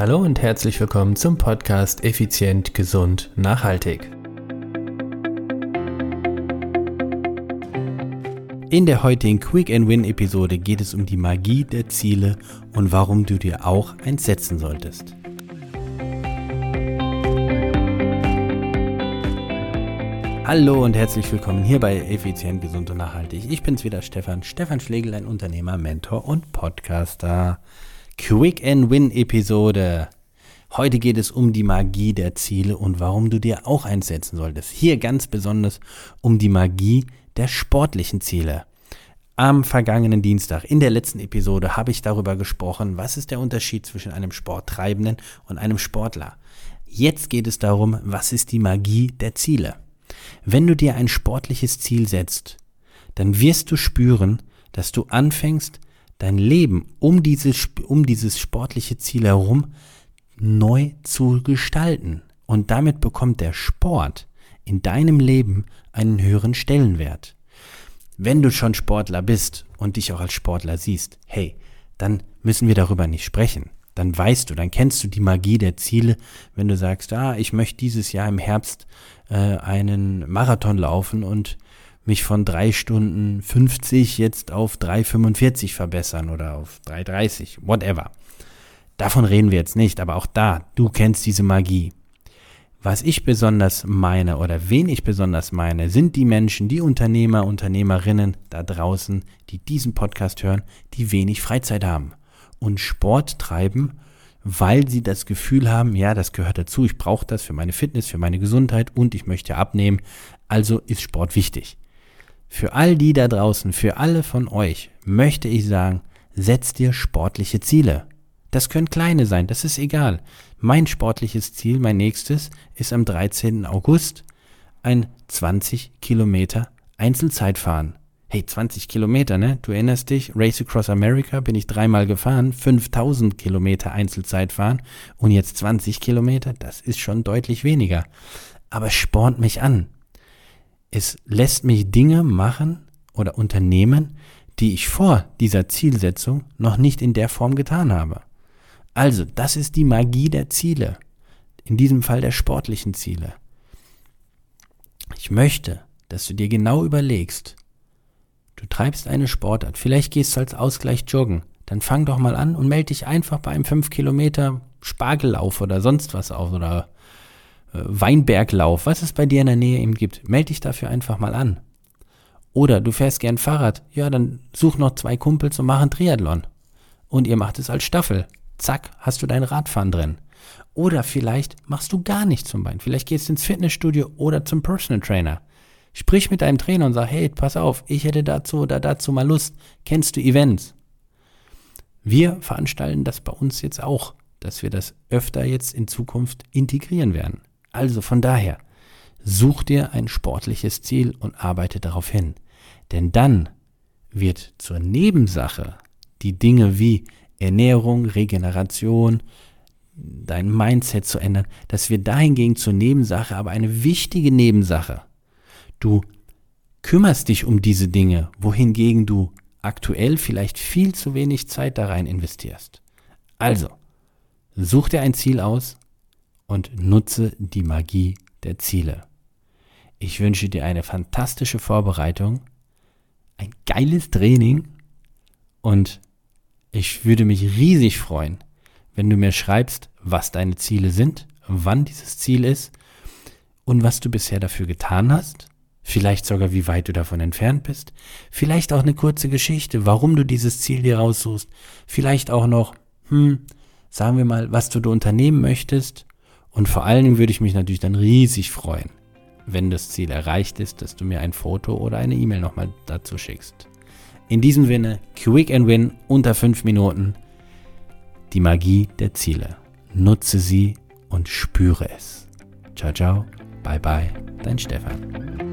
Hallo und herzlich willkommen zum Podcast Effizient, Gesund, Nachhaltig. In der heutigen Quick and Win Episode geht es um die Magie der Ziele und warum du dir auch eins setzen solltest. Hallo und herzlich willkommen hier bei Effizient, Gesund und Nachhaltig. Ich bin's wieder Stefan, Stefan Schlegel, ein Unternehmer, Mentor und Podcaster. Quick and Win Episode. Heute geht es um die Magie der Ziele und warum du dir auch einsetzen solltest. Hier ganz besonders um die Magie der sportlichen Ziele. Am vergangenen Dienstag in der letzten Episode habe ich darüber gesprochen, was ist der Unterschied zwischen einem Sporttreibenden und einem Sportler. Jetzt geht es darum, was ist die Magie der Ziele. Wenn du dir ein sportliches Ziel setzt, dann wirst du spüren, dass du anfängst, dein Leben um dieses, um dieses sportliche Ziel herum neu zu gestalten. Und damit bekommt der Sport in deinem Leben einen höheren Stellenwert. Wenn du schon Sportler bist und dich auch als Sportler siehst, hey, dann müssen wir darüber nicht sprechen. Dann weißt du, dann kennst du die Magie der Ziele, wenn du sagst, ah, ich möchte dieses Jahr im Herbst äh, einen Marathon laufen und mich von drei Stunden 50 jetzt auf 3,45 verbessern oder auf 3,30, whatever. Davon reden wir jetzt nicht, aber auch da, du kennst diese Magie. Was ich besonders meine oder wen ich besonders meine, sind die Menschen, die Unternehmer, Unternehmerinnen da draußen, die diesen Podcast hören, die wenig Freizeit haben und Sport treiben weil sie das Gefühl haben, ja, das gehört dazu, ich brauche das für meine Fitness, für meine Gesundheit und ich möchte abnehmen, also ist Sport wichtig. Für all die da draußen, für alle von euch möchte ich sagen, setzt dir sportliche Ziele. Das können kleine sein, das ist egal. Mein sportliches Ziel, mein nächstes, ist am 13. August ein 20 Kilometer Einzelzeitfahren hey, 20 Kilometer, ne? Du erinnerst dich, Race Across America bin ich dreimal gefahren, 5000 Kilometer Einzelzeit fahren und jetzt 20 Kilometer, das ist schon deutlich weniger. Aber spornt mich an. Es lässt mich Dinge machen oder unternehmen, die ich vor dieser Zielsetzung noch nicht in der Form getan habe. Also, das ist die Magie der Ziele. In diesem Fall der sportlichen Ziele. Ich möchte, dass du dir genau überlegst, Du treibst eine Sportart, vielleicht gehst du als Ausgleich joggen. Dann fang doch mal an und melde dich einfach bei einem 5 Kilometer Spargellauf oder sonst was auf oder Weinberglauf, was es bei dir in der Nähe eben gibt. Melde dich dafür einfach mal an. Oder du fährst gern Fahrrad. Ja, dann such noch zwei Kumpels und mach einen Triathlon. Und ihr macht es als Staffel. Zack, hast du dein Radfahren drin. Oder vielleicht machst du gar nichts zum Bein. Vielleicht gehst du ins Fitnessstudio oder zum Personal Trainer. Sprich mit deinem Trainer und sag, hey, pass auf, ich hätte dazu oder dazu mal Lust. Kennst du Events? Wir veranstalten das bei uns jetzt auch, dass wir das öfter jetzt in Zukunft integrieren werden. Also von daher, such dir ein sportliches Ziel und arbeite darauf hin. Denn dann wird zur Nebensache die Dinge wie Ernährung, Regeneration, dein Mindset zu ändern, dass wir dahingegen zur Nebensache, aber eine wichtige Nebensache Du kümmerst dich um diese Dinge, wohingegen du aktuell vielleicht viel zu wenig Zeit da rein investierst. Also, such dir ein Ziel aus und nutze die Magie der Ziele. Ich wünsche dir eine fantastische Vorbereitung, ein geiles Training und ich würde mich riesig freuen, wenn du mir schreibst, was deine Ziele sind, wann dieses Ziel ist und was du bisher dafür getan hast. Vielleicht sogar wie weit du davon entfernt bist, vielleicht auch eine kurze Geschichte, warum du dieses Ziel dir raussuchst, vielleicht auch noch, hm, sagen wir mal, was du da unternehmen möchtest und vor allen Dingen würde ich mich natürlich dann riesig freuen, wenn das Ziel erreicht ist, dass du mir ein Foto oder eine E-Mail nochmal dazu schickst. In diesem Sinne, Quick and Win unter fünf Minuten. Die Magie der Ziele. Nutze sie und spüre es. Ciao, ciao, bye bye, dein Stefan.